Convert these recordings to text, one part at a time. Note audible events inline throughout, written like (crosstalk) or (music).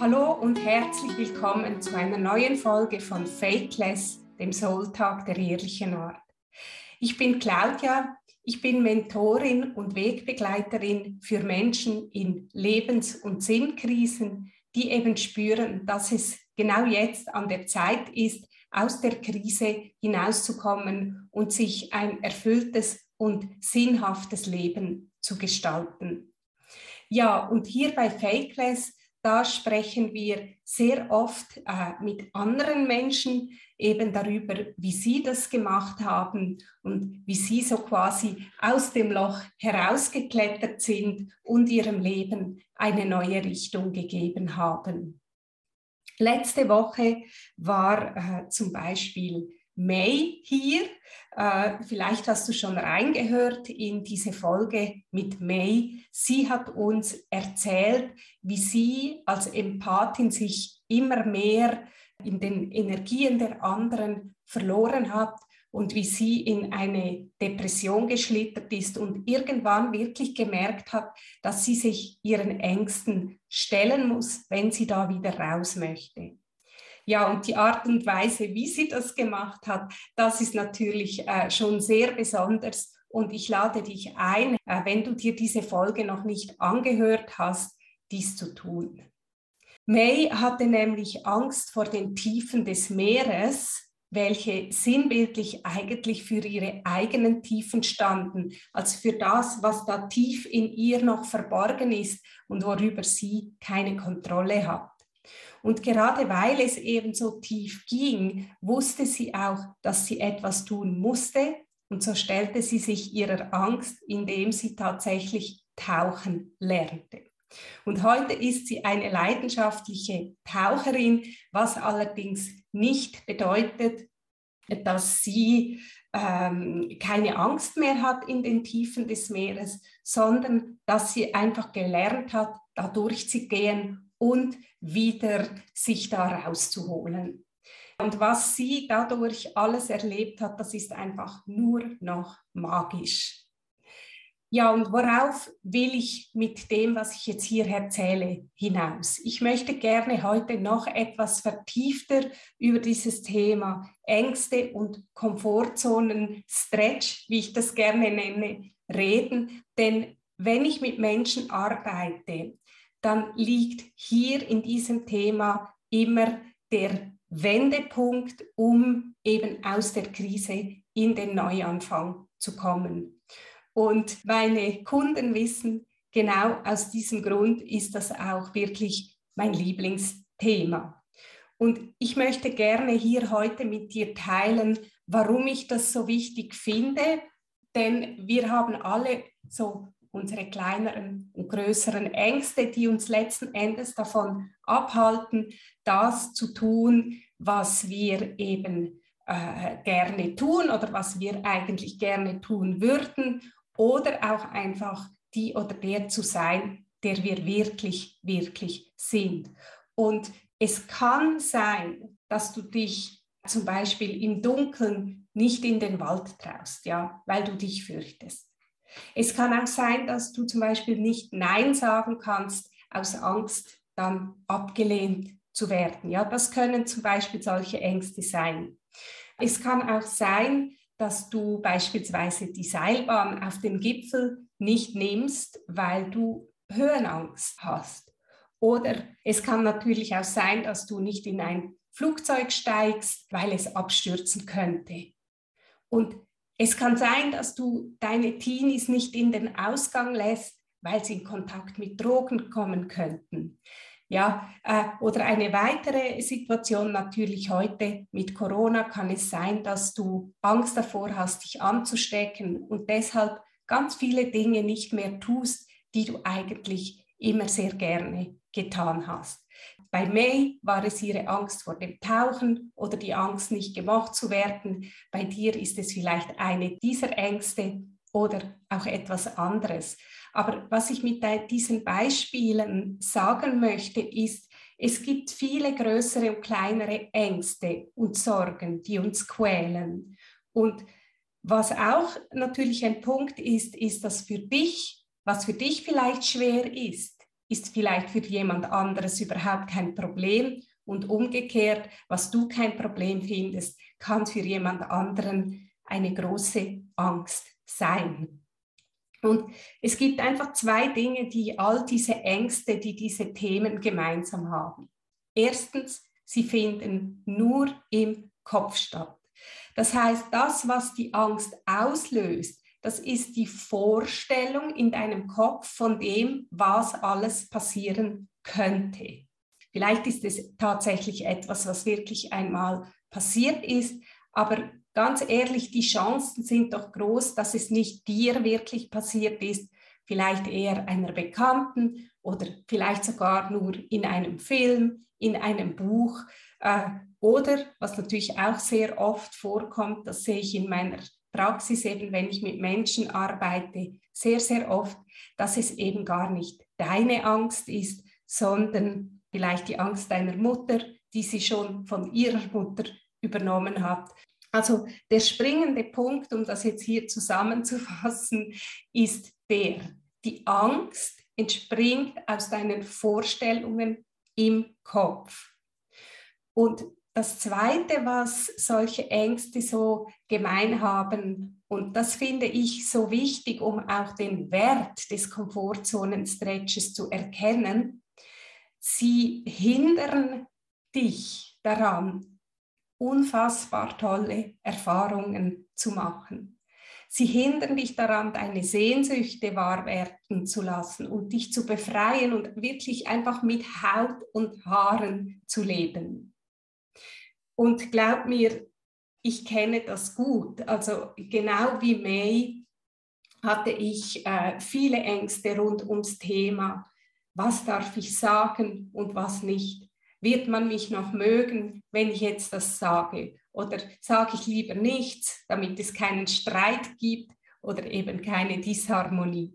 Hallo und herzlich willkommen zu einer neuen Folge von Fakeless, dem Soul-Tag der ehrlichen Art. Ich bin Claudia, ich bin Mentorin und Wegbegleiterin für Menschen in Lebens- und Sinnkrisen, die eben spüren, dass es genau jetzt an der Zeit ist, aus der Krise hinauszukommen und sich ein erfülltes und sinnhaftes Leben zu gestalten. Ja, und hier bei Fakeless da sprechen wir sehr oft äh, mit anderen Menschen eben darüber, wie sie das gemacht haben und wie sie so quasi aus dem Loch herausgeklettert sind und ihrem Leben eine neue Richtung gegeben haben. Letzte Woche war äh, zum Beispiel May hier. Äh, vielleicht hast du schon reingehört in diese Folge mit May. Sie hat uns erzählt, wie sie als Empathin sich immer mehr in den Energien der anderen verloren hat und wie sie in eine Depression geschlittert ist und irgendwann wirklich gemerkt hat, dass sie sich ihren Ängsten stellen muss, wenn sie da wieder raus möchte. Ja, und die Art und Weise, wie sie das gemacht hat, das ist natürlich äh, schon sehr besonders. Und ich lade dich ein, äh, wenn du dir diese Folge noch nicht angehört hast, dies zu tun. May hatte nämlich Angst vor den Tiefen des Meeres, welche sinnbildlich eigentlich für ihre eigenen Tiefen standen, als für das, was da tief in ihr noch verborgen ist und worüber sie keine Kontrolle hat. Und gerade weil es eben so tief ging, wusste sie auch, dass sie etwas tun musste. Und so stellte sie sich ihrer Angst, indem sie tatsächlich tauchen lernte. Und heute ist sie eine leidenschaftliche Taucherin, was allerdings nicht bedeutet, dass sie ähm, keine Angst mehr hat in den Tiefen des Meeres, sondern dass sie einfach gelernt hat, da durchzugehen und wieder sich da rauszuholen. Und was sie dadurch alles erlebt hat, das ist einfach nur noch magisch. Ja, und worauf will ich mit dem, was ich jetzt hier erzähle, hinaus? Ich möchte gerne heute noch etwas vertiefter über dieses Thema Ängste und Komfortzonen, Stretch, wie ich das gerne nenne, reden. Denn wenn ich mit Menschen arbeite, dann liegt hier in diesem Thema immer der Wendepunkt, um eben aus der Krise in den Neuanfang zu kommen. Und meine Kunden wissen, genau aus diesem Grund ist das auch wirklich mein Lieblingsthema. Und ich möchte gerne hier heute mit dir teilen, warum ich das so wichtig finde, denn wir haben alle so unsere kleineren und größeren Ängste, die uns letzten Endes davon abhalten, das zu tun, was wir eben äh, gerne tun oder was wir eigentlich gerne tun würden oder auch einfach die oder der zu sein, der wir wirklich, wirklich sind. Und es kann sein, dass du dich zum Beispiel im Dunkeln nicht in den Wald traust, ja, weil du dich fürchtest. Es kann auch sein, dass du zum Beispiel nicht Nein sagen kannst aus Angst, dann abgelehnt zu werden. Ja, das können zum Beispiel solche Ängste sein. Es kann auch sein, dass du beispielsweise die Seilbahn auf dem Gipfel nicht nimmst, weil du Höhenangst hast. Oder es kann natürlich auch sein, dass du nicht in ein Flugzeug steigst, weil es abstürzen könnte. Und es kann sein, dass du deine Teenies nicht in den Ausgang lässt, weil sie in Kontakt mit Drogen kommen könnten. Ja, äh, oder eine weitere Situation natürlich heute mit Corona kann es sein, dass du Angst davor hast, dich anzustecken und deshalb ganz viele Dinge nicht mehr tust, die du eigentlich immer sehr gerne getan hast. Bei May war es ihre Angst vor dem Tauchen oder die Angst, nicht gemacht zu werden. Bei dir ist es vielleicht eine dieser Ängste oder auch etwas anderes. Aber was ich mit diesen Beispielen sagen möchte, ist, es gibt viele größere und kleinere Ängste und Sorgen, die uns quälen. Und was auch natürlich ein Punkt ist, ist, dass für dich, was für dich vielleicht schwer ist, ist vielleicht für jemand anderes überhaupt kein Problem und umgekehrt, was du kein Problem findest, kann für jemand anderen eine große Angst sein. Und es gibt einfach zwei Dinge, die all diese Ängste, die diese Themen gemeinsam haben. Erstens, sie finden nur im Kopf statt. Das heißt, das, was die Angst auslöst, das ist die Vorstellung in deinem Kopf von dem, was alles passieren könnte. Vielleicht ist es tatsächlich etwas, was wirklich einmal passiert ist, aber ganz ehrlich, die Chancen sind doch groß, dass es nicht dir wirklich passiert ist, vielleicht eher einer Bekannten oder vielleicht sogar nur in einem Film, in einem Buch äh, oder, was natürlich auch sehr oft vorkommt, das sehe ich in meiner Praxis eben, wenn ich mit Menschen arbeite, sehr, sehr oft, dass es eben gar nicht deine Angst ist, sondern vielleicht die Angst deiner Mutter, die sie schon von ihrer Mutter übernommen hat also der springende Punkt, um das jetzt hier zusammenzufassen, (laughs) ist der, die Angst entspringt aus deinen Vorstellungen im Kopf. Und das Zweite, was solche Ängste so gemein haben, und das finde ich so wichtig, um auch den Wert des Komfortzonen-Stretches zu erkennen, sie hindern dich daran, unfassbar tolle Erfahrungen zu machen. Sie hindern dich daran, deine Sehnsüchte wahr werden zu lassen und dich zu befreien und wirklich einfach mit Haut und Haaren zu leben. Und glaub mir, ich kenne das gut. Also genau wie May hatte ich äh, viele Ängste rund ums Thema, was darf ich sagen und was nicht wird man mich noch mögen, wenn ich jetzt das sage? Oder sage ich lieber nichts, damit es keinen Streit gibt oder eben keine Disharmonie?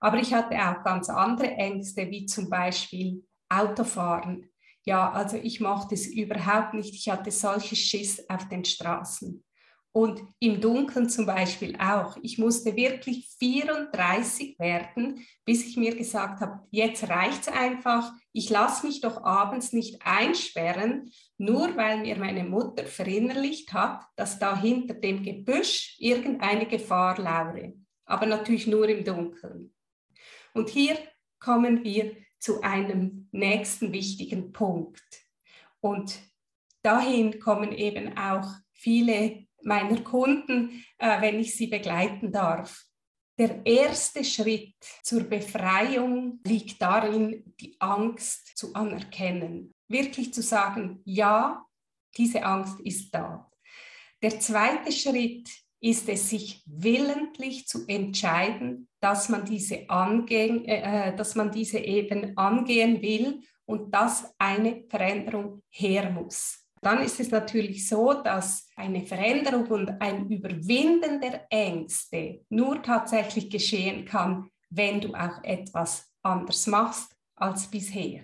Aber ich hatte auch ganz andere Ängste, wie zum Beispiel Autofahren. Ja, also ich mochte es überhaupt nicht. Ich hatte solche Schiss auf den Straßen. Und im Dunkeln zum Beispiel auch. Ich musste wirklich 34 werden, bis ich mir gesagt habe, jetzt reicht es einfach. Ich lasse mich doch abends nicht einsperren, nur weil mir meine Mutter verinnerlicht hat, dass da hinter dem Gebüsch irgendeine Gefahr laure. Aber natürlich nur im Dunkeln. Und hier kommen wir zu einem nächsten wichtigen Punkt. Und dahin kommen eben auch viele meiner Kunden, äh, wenn ich sie begleiten darf. Der erste Schritt zur Befreiung liegt darin, die Angst zu anerkennen. Wirklich zu sagen, ja, diese Angst ist da. Der zweite Schritt ist es, sich willentlich zu entscheiden, dass man diese, angehen, äh, äh, dass man diese eben angehen will und dass eine Veränderung her muss. Dann ist es natürlich so, dass eine Veränderung und ein Überwinden der Ängste nur tatsächlich geschehen kann, wenn du auch etwas anders machst als bisher.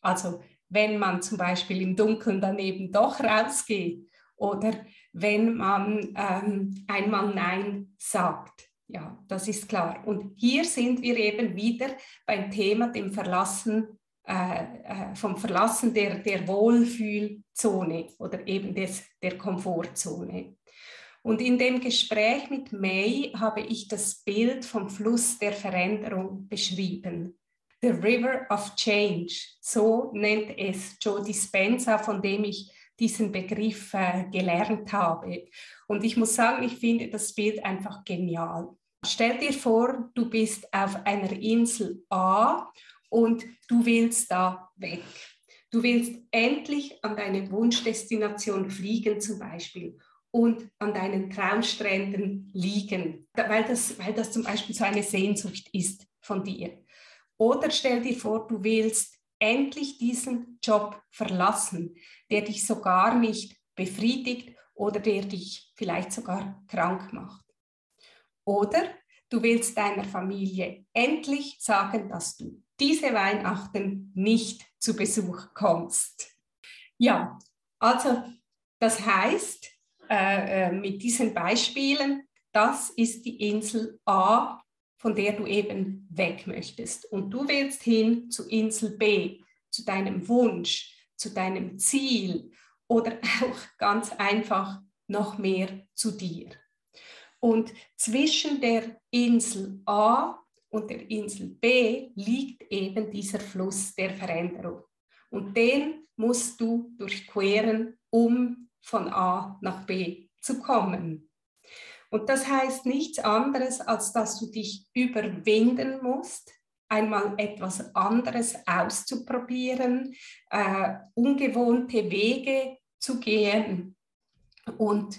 Also wenn man zum Beispiel im Dunkeln daneben doch rausgeht oder wenn man ähm, einmal Nein sagt. Ja, das ist klar. Und hier sind wir eben wieder beim Thema dem Verlassen äh, äh, vom Verlassen der, der Wohlfühlzone oder eben des, der Komfortzone. Und in dem Gespräch mit May habe ich das Bild vom Fluss der Veränderung beschrieben. The River of Change, so nennt es Joe Dispenza, von dem ich diesen Begriff äh, gelernt habe. Und ich muss sagen, ich finde das Bild einfach genial. Stell dir vor, du bist auf einer Insel A und du willst da weg. Du willst endlich an deine Wunschdestination fliegen zum Beispiel und an deinen Traumstränden liegen, weil das, weil das zum Beispiel so eine Sehnsucht ist von dir. Oder stell dir vor, du willst endlich diesen Job verlassen, der dich sogar nicht befriedigt oder der dich vielleicht sogar krank macht. Oder du willst deiner Familie endlich sagen, dass du diese Weihnachten nicht zu Besuch kommst. Ja, also das heißt, äh, äh, mit diesen Beispielen, das ist die Insel A von der du eben weg möchtest. Und du willst hin zu Insel B, zu deinem Wunsch, zu deinem Ziel oder auch ganz einfach noch mehr zu dir. Und zwischen der Insel A und der Insel B liegt eben dieser Fluss der Veränderung. Und den musst du durchqueren, um von A nach B zu kommen. Und das heißt nichts anderes, als dass du dich überwinden musst, einmal etwas anderes auszuprobieren, äh, ungewohnte Wege zu gehen und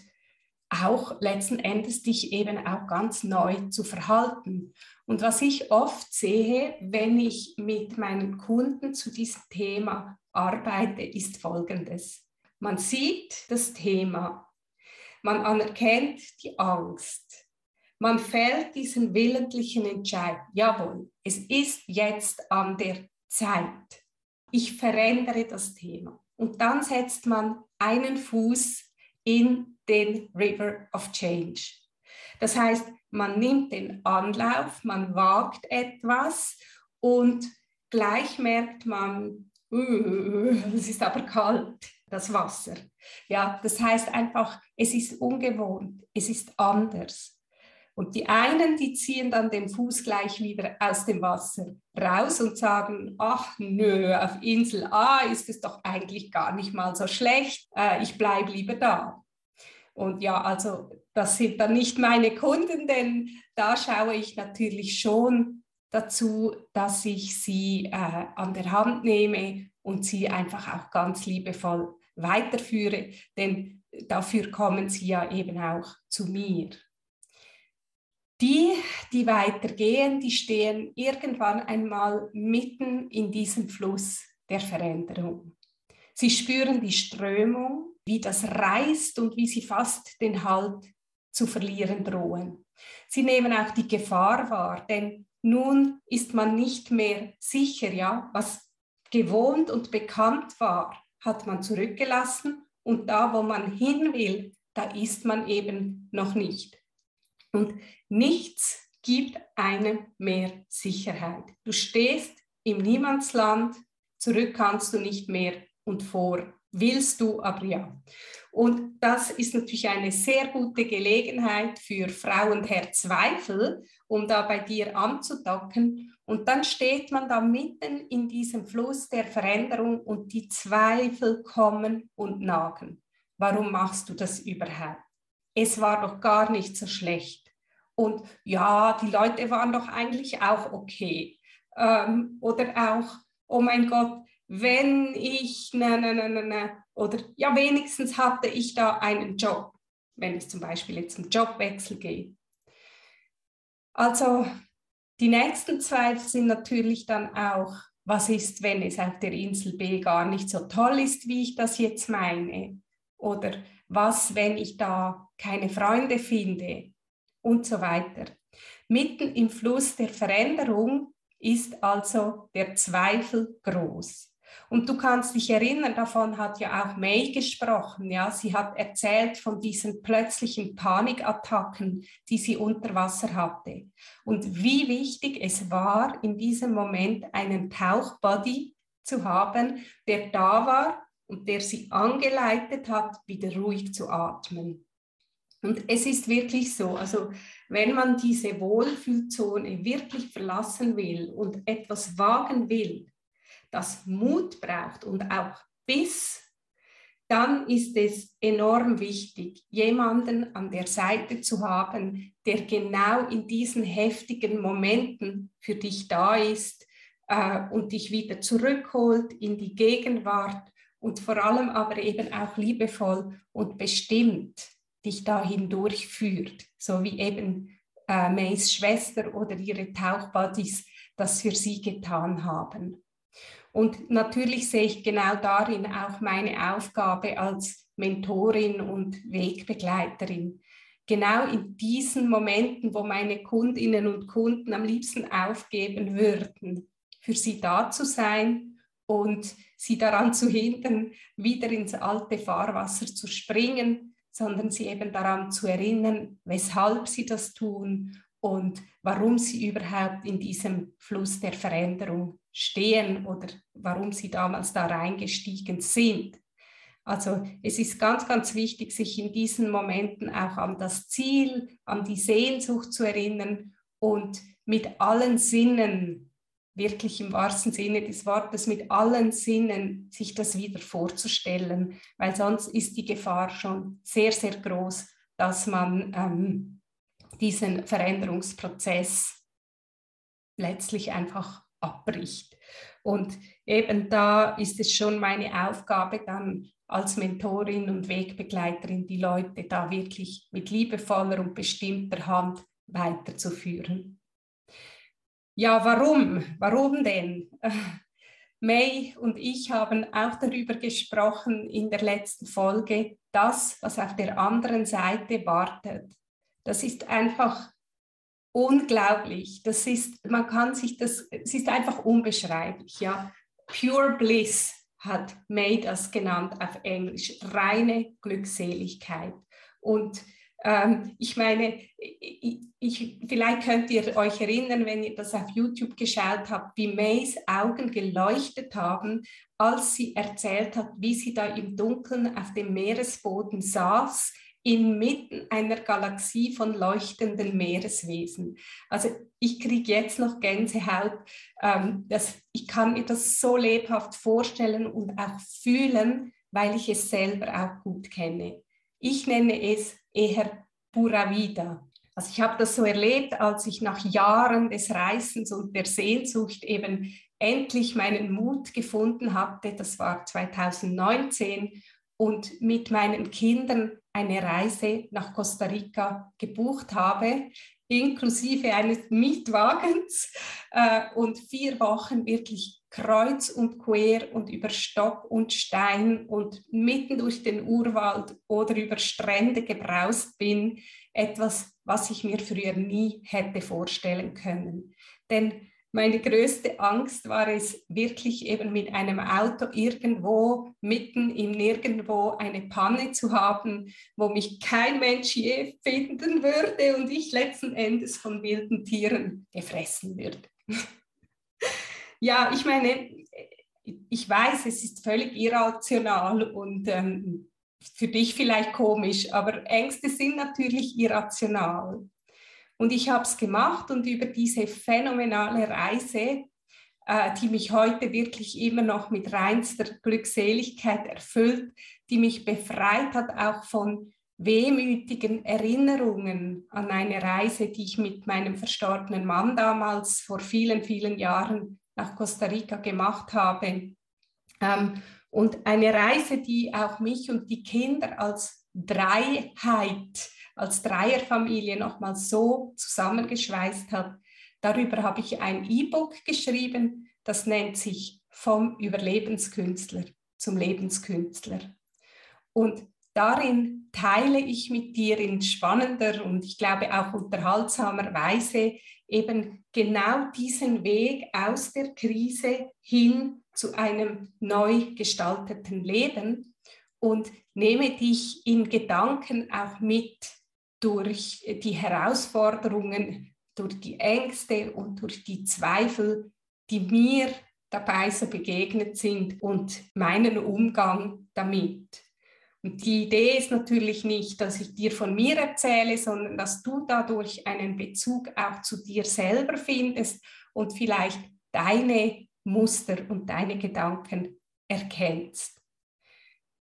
auch letzten Endes dich eben auch ganz neu zu verhalten. Und was ich oft sehe, wenn ich mit meinen Kunden zu diesem Thema arbeite, ist Folgendes. Man sieht das Thema, man anerkennt die Angst. Man fällt diesen willentlichen Entscheid. Jawohl, es ist jetzt an der Zeit. Ich verändere das Thema. Und dann setzt man einen Fuß in den River of Change. Das heißt, man nimmt den Anlauf, man wagt etwas und gleich merkt man, uh, es ist aber kalt, das Wasser. Ja, das heißt einfach, es ist ungewohnt, es ist anders. Und die einen, die ziehen dann den Fuß gleich wieder aus dem Wasser raus und sagen, ach nö, auf Insel A ist es doch eigentlich gar nicht mal so schlecht, äh, ich bleibe lieber da. Und ja, also das sind dann nicht meine Kunden, denn da schaue ich natürlich schon dazu, dass ich sie äh, an der Hand nehme und sie einfach auch ganz liebevoll weiterführe, denn dafür kommen sie ja eben auch zu mir. Die, die weitergehen, die stehen irgendwann einmal mitten in diesem Fluss der Veränderung. Sie spüren die Strömung, wie das reißt und wie sie fast den Halt zu verlieren drohen. Sie nehmen auch die Gefahr wahr, denn nun ist man nicht mehr sicher, ja, was gewohnt und bekannt war, hat man zurückgelassen und da, wo man hin will, da ist man eben noch nicht. Und nichts gibt einem mehr Sicherheit. Du stehst im Niemandsland, zurück kannst du nicht mehr und vor willst du, aber ja. Und das ist natürlich eine sehr gute Gelegenheit für Frau und Herr Zweifel, um da bei dir anzudocken. Und dann steht man da mitten in diesem Fluss der Veränderung und die Zweifel kommen und nagen. Warum machst du das überhaupt? Es war doch gar nicht so schlecht. Und ja, die Leute waren doch eigentlich auch okay. Ähm, oder auch, oh mein Gott, wenn ich, na, na, na, na, na, oder ja, wenigstens hatte ich da einen Job, wenn es zum Beispiel jetzt um Jobwechsel geht. Also die nächsten Zweifel sind natürlich dann auch, was ist, wenn es auf der Insel B gar nicht so toll ist, wie ich das jetzt meine? Oder was, wenn ich da keine Freunde finde? Und so weiter. Mitten im Fluss der Veränderung ist also der Zweifel groß. Und du kannst dich erinnern, davon hat ja auch May gesprochen. Ja, sie hat erzählt von diesen plötzlichen Panikattacken, die sie unter Wasser hatte. Und wie wichtig es war, in diesem Moment einen Tauchbody zu haben, der da war und der sie angeleitet hat, wieder ruhig zu atmen. Und es ist wirklich so, also wenn man diese Wohlfühlzone wirklich verlassen will und etwas wagen will, das Mut braucht und auch Biss, dann ist es enorm wichtig, jemanden an der Seite zu haben, der genau in diesen heftigen Momenten für dich da ist äh, und dich wieder zurückholt in die Gegenwart und vor allem aber eben auch liebevoll und bestimmt dich dahin durchführt, so wie eben äh, Mays Schwester oder ihre Tauchbuddies das für sie getan haben. Und natürlich sehe ich genau darin auch meine Aufgabe als Mentorin und Wegbegleiterin. Genau in diesen Momenten, wo meine Kundinnen und Kunden am liebsten aufgeben würden, für sie da zu sein und sie daran zu hindern, wieder ins alte Fahrwasser zu springen, sondern sie eben daran zu erinnern, weshalb sie das tun und warum sie überhaupt in diesem Fluss der Veränderung stehen oder warum sie damals da reingestiegen sind. Also es ist ganz, ganz wichtig, sich in diesen Momenten auch an das Ziel, an die Sehnsucht zu erinnern und mit allen Sinnen, wirklich im wahrsten Sinne des Wortes, mit allen Sinnen sich das wieder vorzustellen, weil sonst ist die Gefahr schon sehr, sehr groß, dass man ähm, diesen Veränderungsprozess letztlich einfach abbricht. Und eben da ist es schon meine Aufgabe, dann als Mentorin und Wegbegleiterin die Leute da wirklich mit liebevoller und bestimmter Hand weiterzuführen. Ja, warum? Warum denn? (laughs) May und ich haben auch darüber gesprochen in der letzten Folge, das, was auf der anderen Seite wartet. Das ist einfach unglaublich. Das ist, man kann sich das, es ist einfach unbeschreiblich, ja. Pure Bliss hat May das genannt auf Englisch, reine Glückseligkeit. Und ähm, ich meine, ich, ich, vielleicht könnt ihr euch erinnern, wenn ihr das auf YouTube geschaut habt, wie Mays Augen geleuchtet haben, als sie erzählt hat, wie sie da im Dunkeln auf dem Meeresboden saß inmitten einer Galaxie von leuchtenden Meereswesen. Also ich kriege jetzt noch Gänsehaut. Ähm, das, ich kann mir das so lebhaft vorstellen und auch fühlen, weil ich es selber auch gut kenne. Ich nenne es eher pura vida. Also ich habe das so erlebt, als ich nach Jahren des Reisens und der Sehnsucht eben endlich meinen Mut gefunden hatte. Das war 2019 und mit meinen Kindern eine Reise nach Costa Rica gebucht habe, inklusive eines Mietwagens (laughs) äh, und vier Wochen wirklich kreuz und quer und über Stock und Stein und mitten durch den Urwald oder über Strände gebraust bin, etwas, was ich mir früher nie hätte vorstellen können. Denn meine größte Angst war es, wirklich eben mit einem Auto irgendwo, mitten im Nirgendwo, eine Panne zu haben, wo mich kein Mensch je finden würde und ich letzten Endes von wilden Tieren gefressen würde. (laughs) ja, ich meine, ich weiß, es ist völlig irrational und ähm, für dich vielleicht komisch, aber Ängste sind natürlich irrational. Und ich habe es gemacht und über diese phänomenale Reise, äh, die mich heute wirklich immer noch mit reinster Glückseligkeit erfüllt, die mich befreit hat auch von wehmütigen Erinnerungen an eine Reise, die ich mit meinem verstorbenen Mann damals vor vielen, vielen Jahren nach Costa Rica gemacht habe. Ähm, und eine Reise, die auch mich und die Kinder als Dreiheit als Dreierfamilie nochmal so zusammengeschweißt hat. Darüber habe ich ein E-Book geschrieben, das nennt sich Vom Überlebenskünstler zum Lebenskünstler. Und darin teile ich mit dir in spannender und ich glaube auch unterhaltsamer Weise eben genau diesen Weg aus der Krise hin zu einem neu gestalteten Leben und nehme dich in Gedanken auch mit durch die Herausforderungen, durch die Ängste und durch die Zweifel, die mir dabei so begegnet sind und meinen Umgang damit. Und die Idee ist natürlich nicht, dass ich dir von mir erzähle, sondern dass du dadurch einen Bezug auch zu dir selber findest und vielleicht deine Muster und deine Gedanken erkennst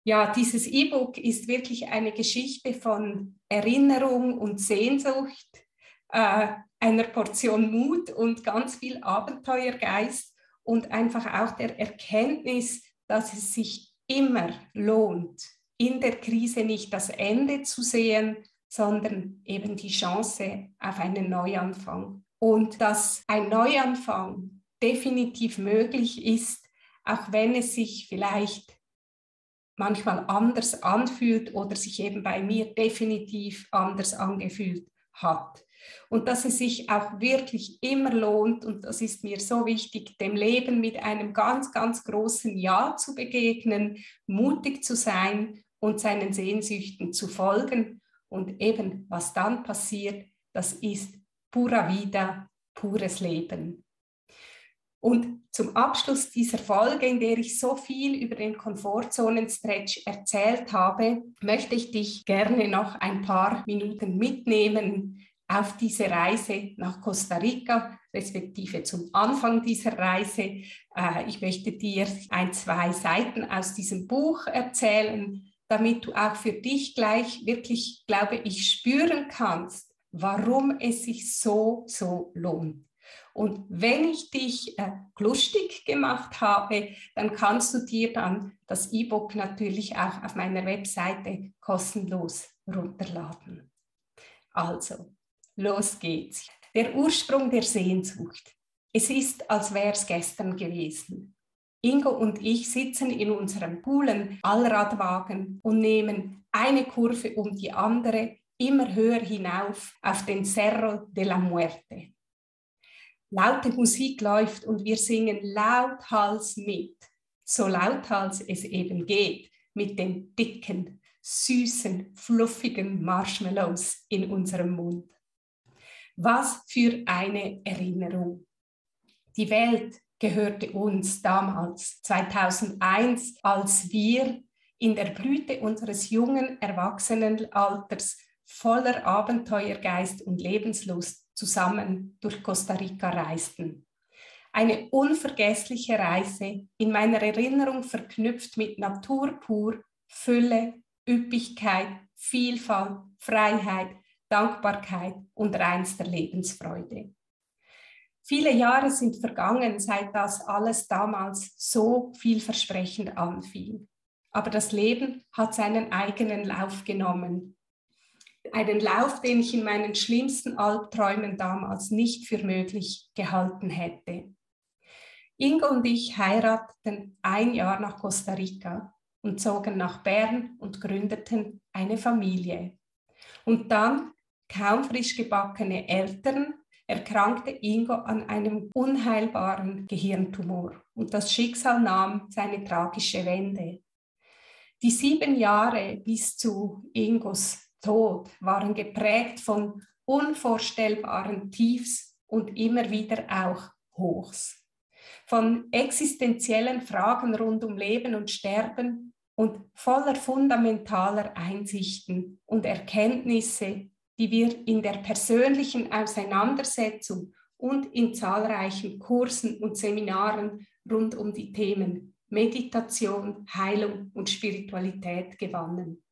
ja, dieses E-Book ist wirklich eine Geschichte von Erinnerung und Sehnsucht, äh, einer Portion Mut und ganz viel Abenteuergeist und einfach auch der Erkenntnis, dass es sich immer lohnt, in der Krise nicht das Ende zu sehen, sondern eben die Chance auf einen Neuanfang. Und dass ein Neuanfang definitiv möglich ist, auch wenn es sich vielleicht manchmal anders anfühlt oder sich eben bei mir definitiv anders angefühlt hat. Und dass es sich auch wirklich immer lohnt, und das ist mir so wichtig, dem Leben mit einem ganz, ganz großen Ja zu begegnen, mutig zu sein und seinen Sehnsüchten zu folgen. Und eben, was dann passiert, das ist Pura Vida, pures Leben. Und zum Abschluss dieser Folge, in der ich so viel über den Komfortzonen-Stretch erzählt habe, möchte ich dich gerne noch ein paar Minuten mitnehmen auf diese Reise nach Costa Rica, respektive zum Anfang dieser Reise. Äh, ich möchte dir ein, zwei Seiten aus diesem Buch erzählen, damit du auch für dich gleich wirklich, glaube ich, spüren kannst, warum es sich so, so lohnt. Und wenn ich dich äh, lustig gemacht habe, dann kannst du dir dann das E-Book natürlich auch auf meiner Webseite kostenlos runterladen. Also, los geht's. Der Ursprung der Sehnsucht. Es ist, als wäre es gestern gewesen. Ingo und ich sitzen in unserem coolen Allradwagen und nehmen eine Kurve um die andere immer höher hinauf auf den Cerro de la Muerte laute Musik läuft und wir singen lauthals mit, so lauthals es eben geht, mit den dicken, süßen, fluffigen Marshmallows in unserem Mund. Was für eine Erinnerung. Die Welt gehörte uns damals, 2001, als wir in der Blüte unseres jungen Erwachsenenalters voller Abenteuergeist und Lebenslust zusammen durch Costa Rica reisten. Eine unvergessliche Reise, in meiner Erinnerung verknüpft mit Natur pur, Fülle, Üppigkeit, Vielfalt, Freiheit, Dankbarkeit und reinster Lebensfreude. Viele Jahre sind vergangen, seit das alles damals so vielversprechend anfing. Aber das Leben hat seinen eigenen Lauf genommen einen Lauf, den ich in meinen schlimmsten Albträumen damals nicht für möglich gehalten hätte. Ingo und ich heirateten ein Jahr nach Costa Rica und zogen nach Bern und gründeten eine Familie. Und dann, kaum frisch gebackene Eltern, erkrankte Ingo an einem unheilbaren Gehirntumor und das Schicksal nahm seine tragische Wende. Die sieben Jahre bis zu Ingos Tod waren geprägt von unvorstellbaren Tiefs und immer wieder auch Hochs. Von existenziellen Fragen rund um Leben und Sterben und voller fundamentaler Einsichten und Erkenntnisse, die wir in der persönlichen Auseinandersetzung und in zahlreichen Kursen und Seminaren rund um die Themen Meditation, Heilung und Spiritualität gewannen.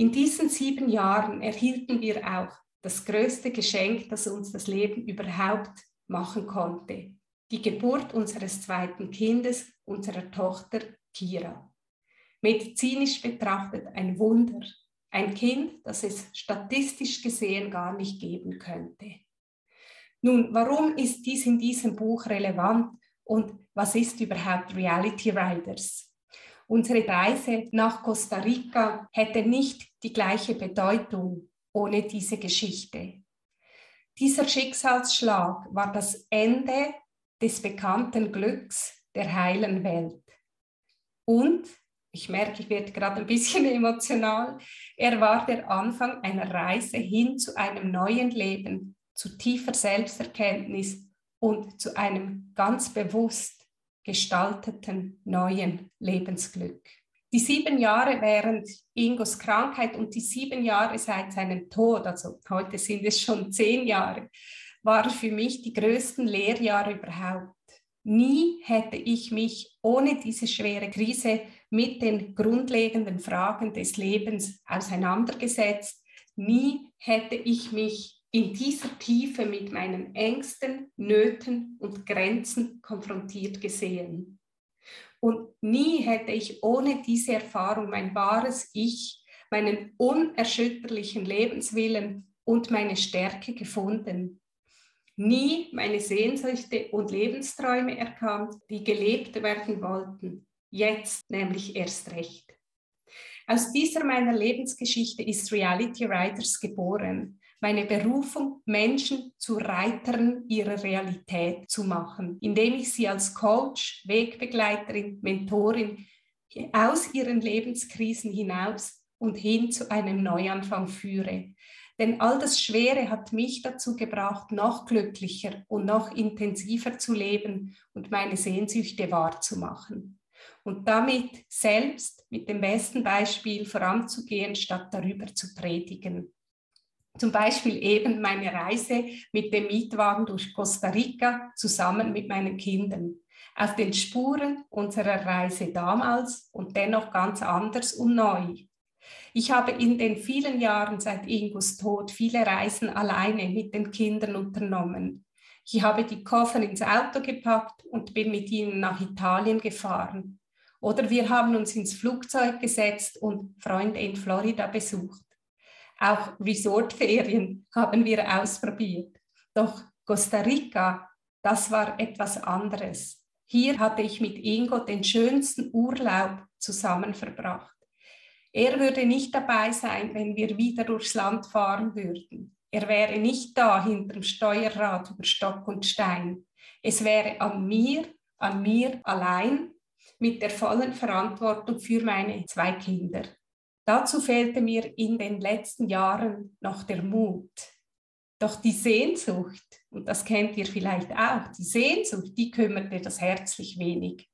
In diesen sieben Jahren erhielten wir auch das größte Geschenk, das uns das Leben überhaupt machen konnte, die Geburt unseres zweiten Kindes, unserer Tochter Kira. Medizinisch betrachtet ein Wunder, ein Kind, das es statistisch gesehen gar nicht geben könnte. Nun, warum ist dies in diesem Buch relevant und was ist überhaupt Reality Riders? Unsere Reise nach Costa Rica hätte nicht die gleiche Bedeutung ohne diese Geschichte. Dieser Schicksalsschlag war das Ende des bekannten Glücks der heilen Welt. Und, ich merke, ich werde gerade ein bisschen (laughs) emotional, er war der Anfang einer Reise hin zu einem neuen Leben, zu tiefer Selbsterkenntnis und zu einem ganz bewusst gestalteten neuen Lebensglück. Die sieben Jahre während Ingos Krankheit und die sieben Jahre seit seinem Tod, also heute sind es schon zehn Jahre, waren für mich die größten Lehrjahre überhaupt. Nie hätte ich mich ohne diese schwere Krise mit den grundlegenden Fragen des Lebens auseinandergesetzt. Nie hätte ich mich in dieser Tiefe mit meinen Ängsten, Nöten und Grenzen konfrontiert gesehen. Und nie hätte ich ohne diese Erfahrung mein wahres Ich, meinen unerschütterlichen Lebenswillen und meine Stärke gefunden. Nie meine Sehnsüchte und Lebensträume erkannt, die gelebt werden wollten. Jetzt nämlich erst recht. Aus dieser meiner Lebensgeschichte ist Reality Riders geboren meine Berufung, Menschen zu Reitern ihrer Realität zu machen, indem ich sie als Coach, Wegbegleiterin, Mentorin aus ihren Lebenskrisen hinaus und hin zu einem Neuanfang führe. Denn all das Schwere hat mich dazu gebracht, noch glücklicher und noch intensiver zu leben und meine Sehnsüchte wahrzumachen. Und damit selbst mit dem besten Beispiel voranzugehen, statt darüber zu predigen. Zum Beispiel eben meine Reise mit dem Mietwagen durch Costa Rica zusammen mit meinen Kindern. Auf den Spuren unserer Reise damals und dennoch ganz anders und neu. Ich habe in den vielen Jahren seit Ingos Tod viele Reisen alleine mit den Kindern unternommen. Ich habe die Koffer ins Auto gepackt und bin mit ihnen nach Italien gefahren. Oder wir haben uns ins Flugzeug gesetzt und Freunde in Florida besucht. Auch Resortferien haben wir ausprobiert. Doch Costa Rica, das war etwas anderes. Hier hatte ich mit Ingo den schönsten Urlaub zusammen verbracht. Er würde nicht dabei sein, wenn wir wieder durchs Land fahren würden. Er wäre nicht da hinterm Steuerrad über Stock und Stein. Es wäre an mir, an mir allein mit der vollen Verantwortung für meine zwei Kinder. Dazu fehlte mir in den letzten Jahren noch der Mut. Doch die Sehnsucht, und das kennt ihr vielleicht auch, die Sehnsucht, die kümmerte das herzlich wenig.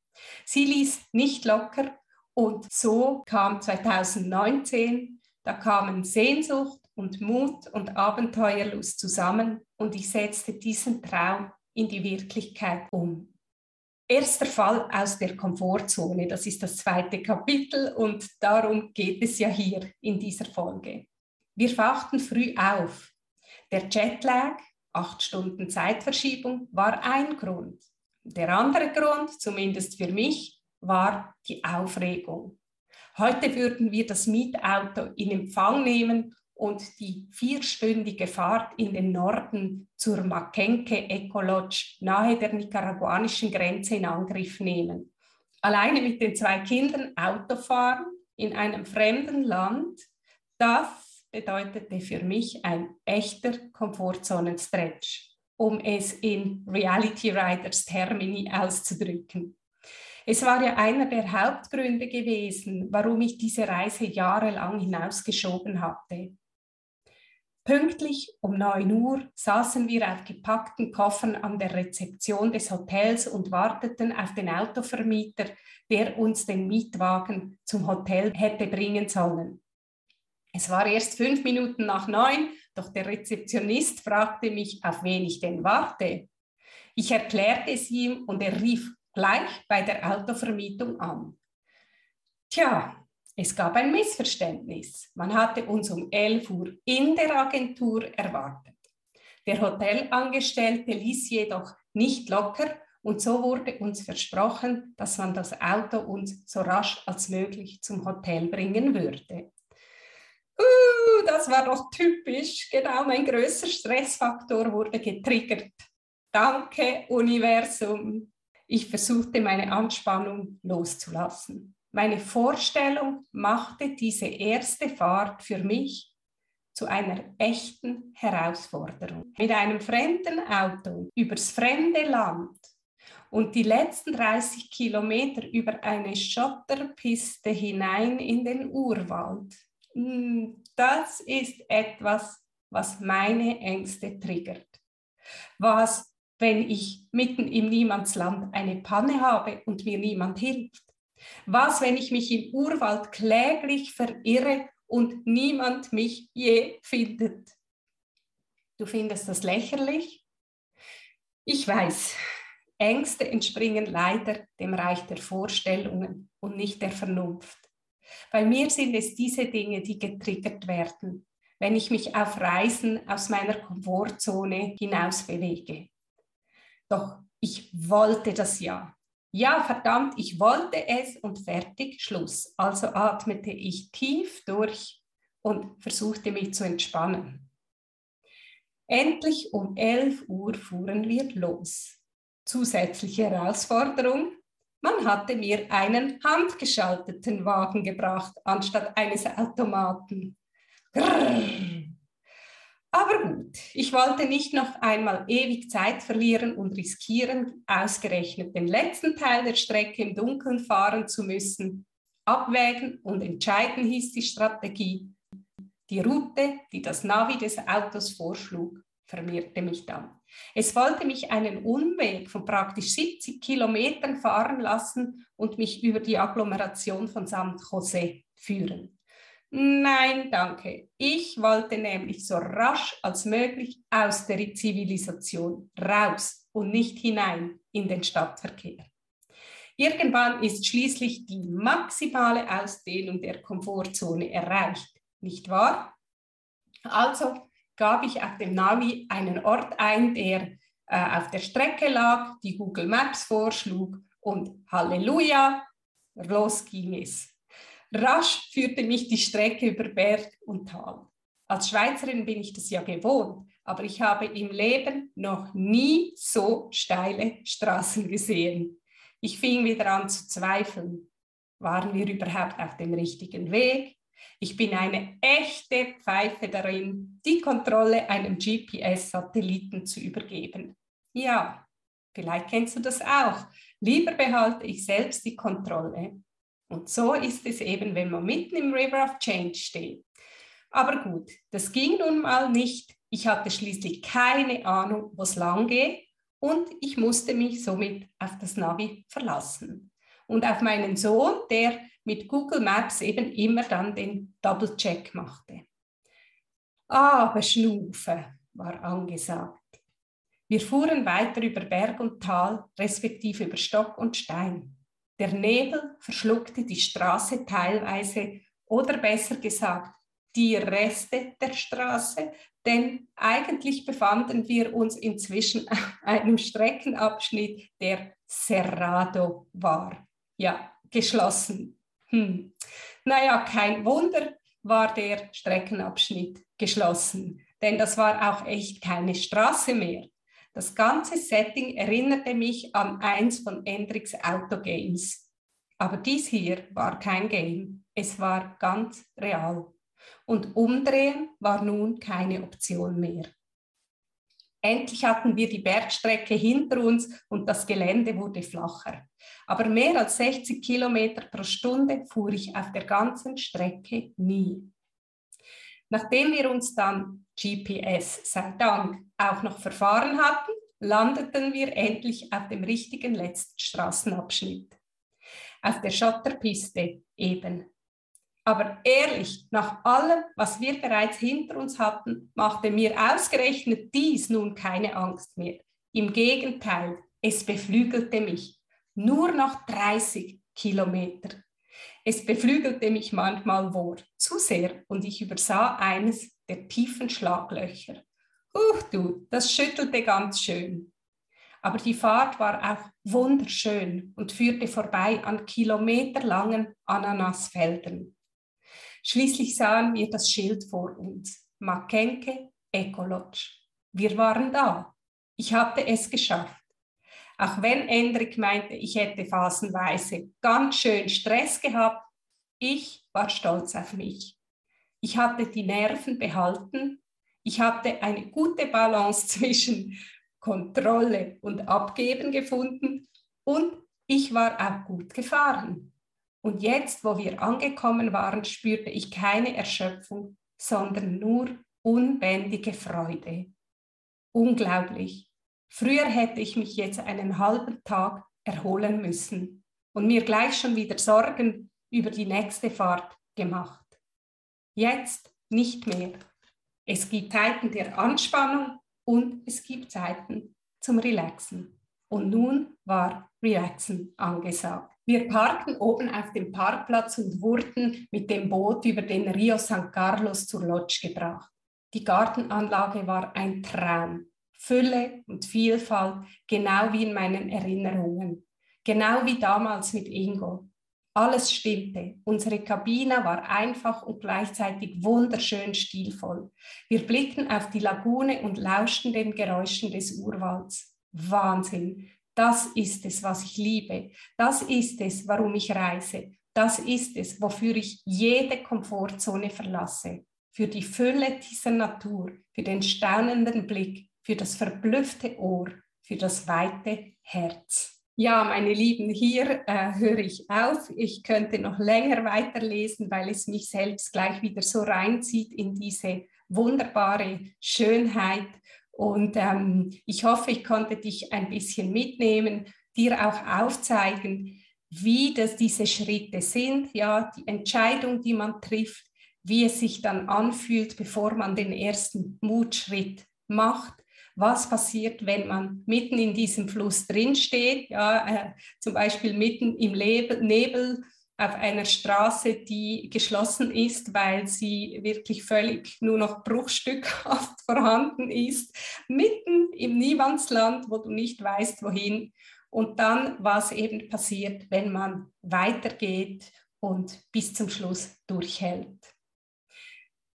Sie ließ nicht locker und so kam 2019, da kamen Sehnsucht und Mut und Abenteuerlust zusammen und ich setzte diesen Traum in die Wirklichkeit um. Erster Fall aus der Komfortzone, das ist das zweite Kapitel und darum geht es ja hier in dieser Folge. Wir wachten früh auf. Der Jetlag, acht Stunden Zeitverschiebung, war ein Grund. Der andere Grund, zumindest für mich, war die Aufregung. Heute würden wir das Mietauto in Empfang nehmen und die vierstündige Fahrt in den Norden zur Makenke Eco Lodge nahe der nicaraguanischen Grenze in Angriff nehmen. Alleine mit den zwei Kindern Auto fahren in einem fremden Land, das bedeutete für mich ein echter Komfortzonenstretch, um es in Reality Riders Termini auszudrücken. Es war ja einer der Hauptgründe gewesen, warum ich diese Reise jahrelang hinausgeschoben hatte. Pünktlich um 9 Uhr saßen wir auf gepackten Koffern an der Rezeption des Hotels und warteten auf den Autovermieter, der uns den Mietwagen zum Hotel hätte bringen sollen. Es war erst fünf Minuten nach neun, doch der Rezeptionist fragte mich, auf wen ich denn warte. Ich erklärte es ihm und er rief gleich bei der Autovermietung an. Tja, es gab ein Missverständnis. Man hatte uns um 11 Uhr in der Agentur erwartet. Der Hotelangestellte ließ jedoch nicht locker und so wurde uns versprochen, dass man das Auto uns so rasch als möglich zum Hotel bringen würde. Uh, das war doch typisch. Genau mein größter Stressfaktor wurde getriggert. Danke, Universum ich versuchte meine Anspannung loszulassen. Meine Vorstellung machte diese erste Fahrt für mich zu einer echten Herausforderung. Mit einem fremden Auto übers fremde Land und die letzten 30 Kilometer über eine Schotterpiste hinein in den Urwald. Hm, das ist etwas, was meine Ängste triggert. Was wenn ich mitten im Niemandsland eine Panne habe und mir niemand hilft? Was, wenn ich mich im Urwald kläglich verirre und niemand mich je findet? Du findest das lächerlich? Ich weiß, Ängste entspringen leider dem Reich der Vorstellungen und nicht der Vernunft. Bei mir sind es diese Dinge, die getriggert werden, wenn ich mich auf Reisen aus meiner Komfortzone hinaus bewege. Doch ich wollte das ja. Ja, verdammt, ich wollte es und fertig, Schluss. Also atmete ich tief durch und versuchte mich zu entspannen. Endlich um 11 Uhr fuhren wir los. Zusätzliche Herausforderung, man hatte mir einen handgeschalteten Wagen gebracht anstatt eines Automaten. Grrr. Aber gut, ich wollte nicht noch einmal ewig Zeit verlieren und riskieren, ausgerechnet den letzten Teil der Strecke im Dunkeln fahren zu müssen. Abwägen und entscheiden hieß die Strategie. Die Route, die das Navi des Autos vorschlug, vermehrte mich dann. Es wollte mich einen Umweg von praktisch 70 Kilometern fahren lassen und mich über die Agglomeration von San Jose führen. Nein, danke. Ich wollte nämlich so rasch als möglich aus der Zivilisation raus und nicht hinein in den Stadtverkehr. Irgendwann ist schließlich die maximale Ausdehnung der Komfortzone erreicht, nicht wahr? Also gab ich auf dem Navi einen Ort ein, der äh, auf der Strecke lag, die Google Maps vorschlug und Halleluja, los ging es. Rasch führte mich die Strecke über Berg und Tal. Als Schweizerin bin ich das ja gewohnt, aber ich habe im Leben noch nie so steile Straßen gesehen. Ich fing wieder an zu zweifeln. Waren wir überhaupt auf dem richtigen Weg? Ich bin eine echte Pfeife darin, die Kontrolle einem GPS-Satelliten zu übergeben. Ja, vielleicht kennst du das auch. Lieber behalte ich selbst die Kontrolle. Und so ist es eben, wenn man mitten im River of Change steht. Aber gut, das ging nun mal nicht. Ich hatte schließlich keine Ahnung, wo es lang geht und ich musste mich somit auf das Navi verlassen. Und auf meinen Sohn, der mit Google Maps eben immer dann den Double-Check machte. Aber Schnufe war angesagt. Wir fuhren weiter über Berg und Tal, respektive über Stock und Stein. Der Nebel verschluckte die Straße teilweise oder besser gesagt die Reste der Straße, denn eigentlich befanden wir uns inzwischen auf (laughs) einem Streckenabschnitt, der Cerrado war. Ja, geschlossen. Hm. Naja, kein Wunder war der Streckenabschnitt geschlossen, denn das war auch echt keine Straße mehr. Das ganze Setting erinnerte mich an eins von Endricks Autogames. Aber dies hier war kein Game, es war ganz real. Und umdrehen war nun keine Option mehr. Endlich hatten wir die Bergstrecke hinter uns und das Gelände wurde flacher. Aber mehr als 60 Kilometer pro Stunde fuhr ich auf der ganzen Strecke nie. Nachdem wir uns dann GPS sei Dank auch noch verfahren hatten, landeten wir endlich auf dem richtigen letzten Straßenabschnitt. Auf der Schotterpiste eben. Aber ehrlich, nach allem, was wir bereits hinter uns hatten, machte mir ausgerechnet dies nun keine Angst mehr. Im Gegenteil, es beflügelte mich. Nur noch 30 Kilometer. Es beflügelte mich manchmal wohl zu sehr und ich übersah eines der tiefen Schlaglöcher. Huch du, das schüttelte ganz schön. Aber die Fahrt war auch wunderschön und führte vorbei an kilometerlangen Ananasfeldern. Schließlich sahen wir das Schild vor uns. Makenke Ecolodge. Wir waren da. Ich hatte es geschafft. Auch wenn Endrik meinte, ich hätte phasenweise ganz schön Stress gehabt, ich war stolz auf mich. Ich hatte die Nerven behalten. Ich hatte eine gute Balance (laughs) zwischen Kontrolle und Abgeben gefunden und ich war auch gut gefahren. Und jetzt, wo wir angekommen waren, spürte ich keine Erschöpfung, sondern nur unbändige Freude. Unglaublich. Früher hätte ich mich jetzt einen halben Tag erholen müssen und mir gleich schon wieder Sorgen über die nächste Fahrt gemacht. Jetzt nicht mehr. Es gibt Zeiten der Anspannung und es gibt Zeiten zum Relaxen. Und nun war Relaxen angesagt. Wir parkten oben auf dem Parkplatz und wurden mit dem Boot über den Rio San Carlos zur Lodge gebracht. Die Gartenanlage war ein Traum. Fülle und Vielfalt, genau wie in meinen Erinnerungen. Genau wie damals mit Ingo. Alles stimmte. Unsere Kabine war einfach und gleichzeitig wunderschön stilvoll. Wir blickten auf die Lagune und lauschten den Geräuschen des Urwalds. Wahnsinn. Das ist es, was ich liebe. Das ist es, warum ich reise. Das ist es, wofür ich jede Komfortzone verlasse. Für die Fülle dieser Natur, für den staunenden Blick, für das verblüffte Ohr, für das weite Herz. Ja, meine Lieben, hier äh, höre ich auf. Ich könnte noch länger weiterlesen, weil es mich selbst gleich wieder so reinzieht in diese wunderbare Schönheit. Und ähm, ich hoffe, ich konnte dich ein bisschen mitnehmen, dir auch aufzeigen, wie das diese Schritte sind, ja, die Entscheidung, die man trifft, wie es sich dann anfühlt, bevor man den ersten Mutschritt macht was passiert, wenn man mitten in diesem Fluss drinsteht, ja, äh, zum Beispiel mitten im Lebel, Nebel auf einer Straße, die geschlossen ist, weil sie wirklich völlig nur noch bruchstückhaft (laughs) vorhanden ist, mitten im Niemandsland, wo du nicht weißt, wohin. Und dann, was eben passiert, wenn man weitergeht und bis zum Schluss durchhält.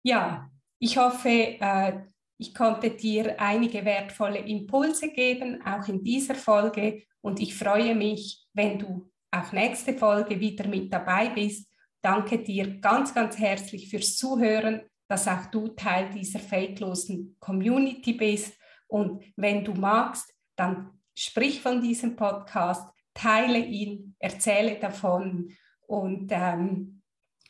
Ja, ich hoffe, äh, ich konnte dir einige wertvolle Impulse geben, auch in dieser Folge. Und ich freue mich, wenn du auch nächste Folge wieder mit dabei bist. Danke dir ganz, ganz herzlich fürs Zuhören, dass auch du Teil dieser fakelosen Community bist. Und wenn du magst, dann sprich von diesem Podcast, teile ihn, erzähle davon und ähm,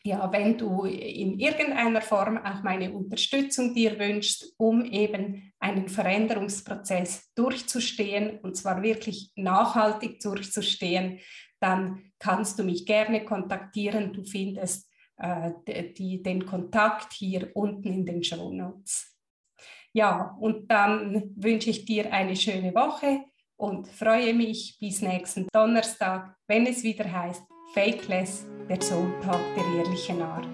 ja, wenn du in irgendeiner Form auch meine Unterstützung dir wünschst, um eben einen Veränderungsprozess durchzustehen und zwar wirklich nachhaltig durchzustehen, dann kannst du mich gerne kontaktieren. Du findest äh, die, den Kontakt hier unten in den Show Notes. Ja, und dann wünsche ich dir eine schöne Woche und freue mich bis nächsten Donnerstag, wenn es wieder heißt Fakeless der Soultag der ehrlichen Art.